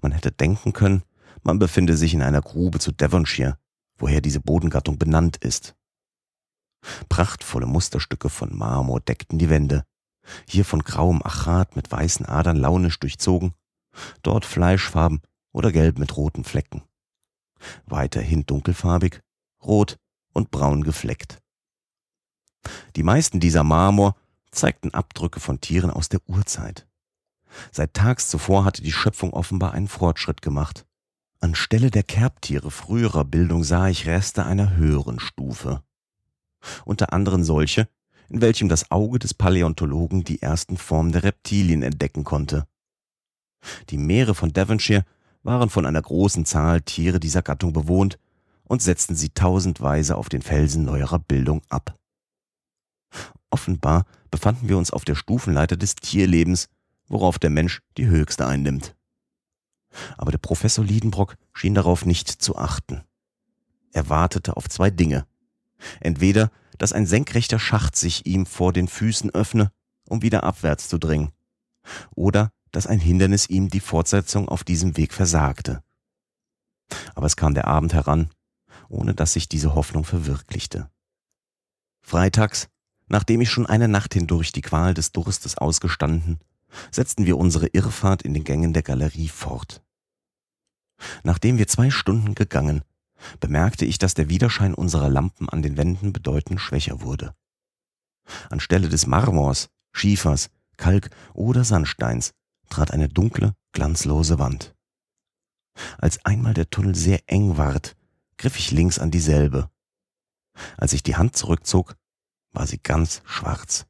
Man hätte denken können, man befinde sich in einer Grube zu Devonshire, woher diese Bodengattung benannt ist. Prachtvolle Musterstücke von Marmor deckten die Wände, hier von grauem Achat mit weißen Adern launisch durchzogen, dort fleischfarben oder gelb mit roten Flecken. Weiterhin dunkelfarbig, rot und braun gefleckt. Die meisten dieser Marmor zeigten Abdrücke von Tieren aus der Urzeit. Seit tags zuvor hatte die Schöpfung offenbar einen Fortschritt gemacht. Anstelle der Kerbtiere früherer Bildung sah ich Reste einer höheren Stufe. Unter anderem solche, in welchem das Auge des Paläontologen die ersten Formen der Reptilien entdecken konnte. Die Meere von Devonshire waren von einer großen Zahl Tiere dieser Gattung bewohnt und setzten sie tausendweise auf den Felsen neuerer Bildung ab. Offenbar befanden wir uns auf der Stufenleiter des Tierlebens, worauf der Mensch die höchste einnimmt. Aber der Professor Liedenbrock schien darauf nicht zu achten. Er wartete auf zwei Dinge. Entweder, dass ein senkrechter Schacht sich ihm vor den Füßen öffne, um wieder abwärts zu dringen, oder dass ein Hindernis ihm die Fortsetzung auf diesem Weg versagte. Aber es kam der Abend heran, ohne dass sich diese Hoffnung verwirklichte. Freitags, nachdem ich schon eine Nacht hindurch die Qual des Durstes ausgestanden, setzten wir unsere Irrfahrt in den Gängen der Galerie fort. Nachdem wir zwei Stunden gegangen, bemerkte ich, dass der Widerschein unserer Lampen an den Wänden bedeutend schwächer wurde. Anstelle des Marmors, Schiefers, Kalk oder Sandsteins trat eine dunkle, glanzlose Wand. Als einmal der Tunnel sehr eng ward, griff ich links an dieselbe. Als ich die Hand zurückzog, war sie ganz schwarz.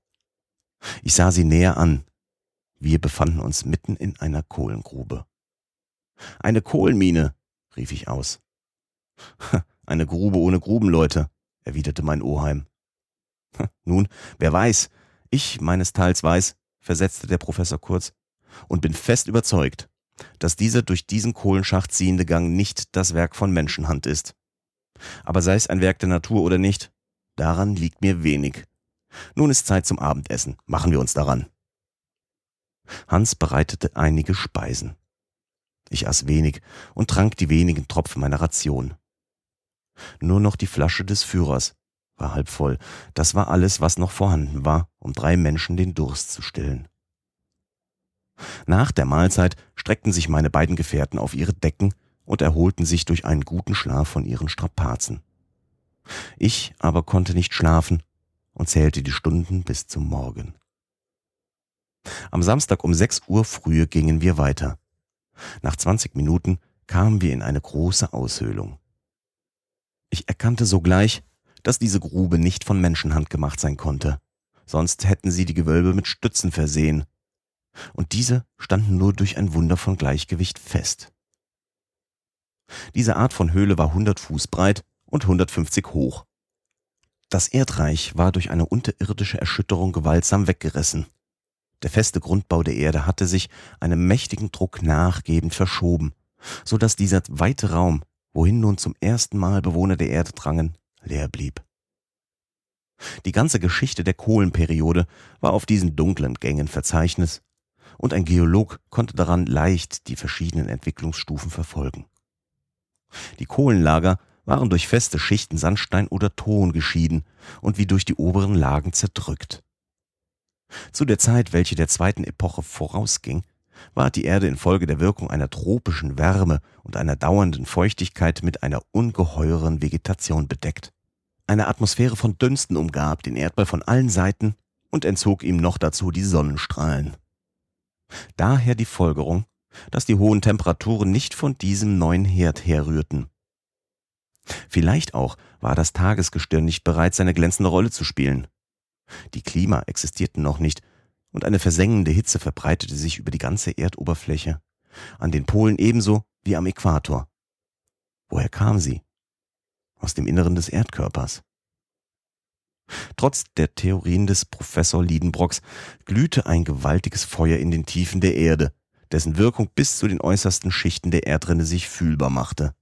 Ich sah sie näher an. Wir befanden uns mitten in einer Kohlengrube. Eine Kohlenmine, rief ich aus. Eine Grube ohne Grubenleute, erwiderte mein Oheim. Nun, wer weiß, ich meines Teils weiß, versetzte der Professor kurz, und bin fest überzeugt, dass dieser durch diesen Kohlenschacht ziehende Gang nicht das Werk von Menschenhand ist. Aber sei es ein Werk der Natur oder nicht, daran liegt mir wenig. Nun ist Zeit zum Abendessen, machen wir uns daran. Hans bereitete einige Speisen. Ich aß wenig und trank die wenigen Tropfen meiner Ration. Nur noch die Flasche des Führers war halb voll. Das war alles, was noch vorhanden war, um drei Menschen den Durst zu stillen. Nach der Mahlzeit streckten sich meine beiden Gefährten auf ihre Decken und erholten sich durch einen guten Schlaf von ihren Strapazen. Ich aber konnte nicht schlafen und zählte die Stunden bis zum Morgen. Am Samstag um sechs Uhr früh gingen wir weiter. Nach 20 Minuten kamen wir in eine große Aushöhlung. Ich erkannte sogleich, dass diese Grube nicht von Menschenhand gemacht sein konnte, sonst hätten sie die Gewölbe mit Stützen versehen, und diese standen nur durch ein Wunder von Gleichgewicht fest. Diese Art von Höhle war 100 Fuß breit und 150 hoch. Das Erdreich war durch eine unterirdische Erschütterung gewaltsam weggerissen. Der feste Grundbau der Erde hatte sich einem mächtigen Druck nachgebend verschoben, so dass dieser weite Raum, wohin nun zum ersten Mal Bewohner der Erde drangen, leer blieb. Die ganze Geschichte der Kohlenperiode war auf diesen dunklen Gängen verzeichnet, und ein Geolog konnte daran leicht die verschiedenen Entwicklungsstufen verfolgen. Die Kohlenlager waren durch feste Schichten Sandstein oder Ton geschieden und wie durch die oberen Lagen zerdrückt. Zu der Zeit, welche der zweiten Epoche vorausging, war die Erde infolge der Wirkung einer tropischen Wärme und einer dauernden Feuchtigkeit mit einer ungeheuren Vegetation bedeckt. Eine Atmosphäre von Dünsten umgab den Erdball von allen Seiten und entzog ihm noch dazu die Sonnenstrahlen. Daher die Folgerung, dass die hohen Temperaturen nicht von diesem neuen Herd herrührten. Vielleicht auch war das Tagesgestirn nicht bereit, seine glänzende Rolle zu spielen. Die Klima existierten noch nicht, und eine versengende Hitze verbreitete sich über die ganze Erdoberfläche, an den Polen ebenso wie am Äquator. Woher kam sie? Aus dem Inneren des Erdkörpers. Trotz der Theorien des Professor Liedenbrocks glühte ein gewaltiges Feuer in den Tiefen der Erde, dessen Wirkung bis zu den äußersten Schichten der Erdrinne sich fühlbar machte.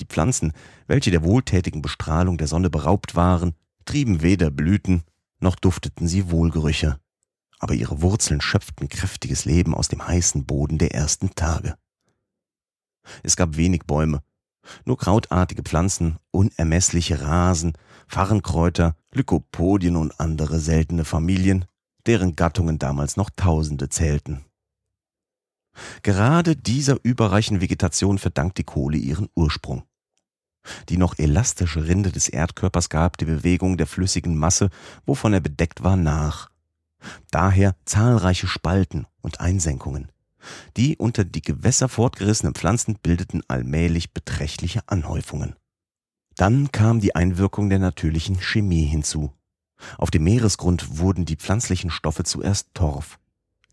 Die Pflanzen, welche der wohltätigen Bestrahlung der Sonne beraubt waren, trieben weder Blüten, noch dufteten sie Wohlgerüche, aber ihre Wurzeln schöpften kräftiges Leben aus dem heißen Boden der ersten Tage. Es gab wenig Bäume, nur krautartige Pflanzen, unermessliche Rasen, Farrenkräuter, Lykopodien und andere seltene Familien, deren Gattungen damals noch Tausende zählten. Gerade dieser überreichen Vegetation verdankt die Kohle ihren Ursprung. Die noch elastische Rinde des Erdkörpers gab die Bewegung der flüssigen Masse, wovon er bedeckt war, nach. Daher zahlreiche Spalten und Einsenkungen. Die unter die Gewässer fortgerissenen Pflanzen bildeten allmählich beträchtliche Anhäufungen. Dann kam die Einwirkung der natürlichen Chemie hinzu. Auf dem Meeresgrund wurden die pflanzlichen Stoffe zuerst Torf.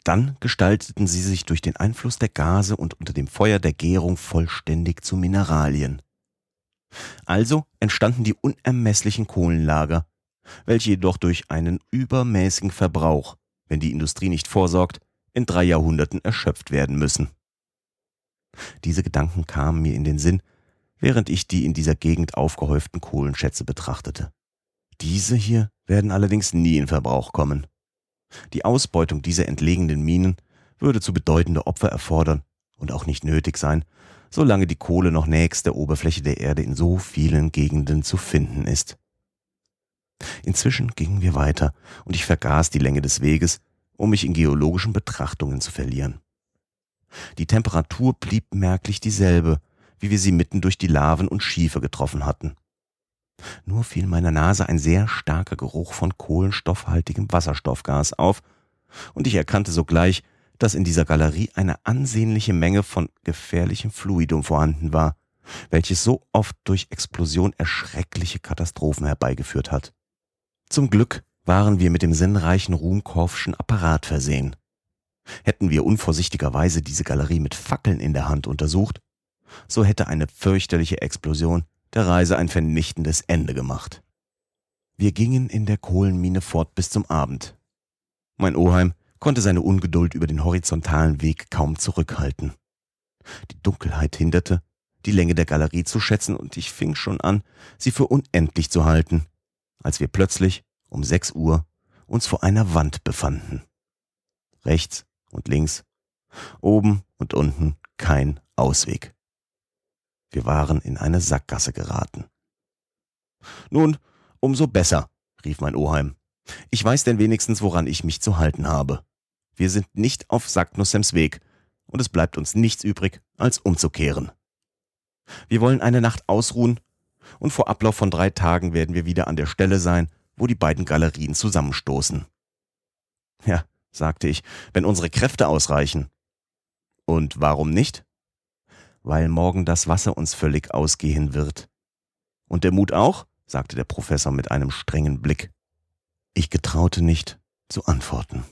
Dann gestalteten sie sich durch den Einfluss der Gase und unter dem Feuer der Gärung vollständig zu Mineralien. Also entstanden die unermesslichen Kohlenlager, welche jedoch durch einen übermäßigen Verbrauch, wenn die Industrie nicht vorsorgt, in drei Jahrhunderten erschöpft werden müssen. Diese Gedanken kamen mir in den Sinn, während ich die in dieser Gegend aufgehäuften Kohlenschätze betrachtete. Diese hier werden allerdings nie in Verbrauch kommen. Die Ausbeutung dieser entlegenen Minen würde zu bedeutende Opfer erfordern und auch nicht nötig sein, solange die Kohle noch nächst der Oberfläche der Erde in so vielen Gegenden zu finden ist. Inzwischen gingen wir weiter und ich vergaß die Länge des Weges, um mich in geologischen Betrachtungen zu verlieren. Die Temperatur blieb merklich dieselbe, wie wir sie mitten durch die Laven und Schiefer getroffen hatten. Nur fiel meiner Nase ein sehr starker Geruch von kohlenstoffhaltigem Wasserstoffgas auf, und ich erkannte sogleich, dass in dieser Galerie eine ansehnliche Menge von gefährlichem Fluidum vorhanden war, welches so oft durch Explosion erschreckliche Katastrophen herbeigeführt hat. Zum Glück waren wir mit dem sinnreichen Ruhmkorffschen Apparat versehen. Hätten wir unvorsichtigerweise diese Galerie mit Fackeln in der Hand untersucht, so hätte eine fürchterliche Explosion der Reise ein vernichtendes Ende gemacht. Wir gingen in der Kohlenmine fort bis zum Abend. Mein Oheim konnte seine Ungeduld über den horizontalen Weg kaum zurückhalten. Die Dunkelheit hinderte, die Länge der Galerie zu schätzen, und ich fing schon an, sie für unendlich zu halten, als wir plötzlich um sechs Uhr uns vor einer Wand befanden. Rechts und links, oben und unten kein Ausweg. Wir waren in eine Sackgasse geraten. Nun, umso besser, rief mein Oheim. Ich weiß denn wenigstens, woran ich mich zu halten habe. Wir sind nicht auf Sacknussems Weg, und es bleibt uns nichts übrig, als umzukehren. Wir wollen eine Nacht ausruhen, und vor Ablauf von drei Tagen werden wir wieder an der Stelle sein, wo die beiden Galerien zusammenstoßen. Ja, sagte ich, wenn unsere Kräfte ausreichen. Und warum nicht? Weil morgen das Wasser uns völlig ausgehen wird. Und der Mut auch? sagte der Professor mit einem strengen Blick. Ich getraute nicht zu antworten.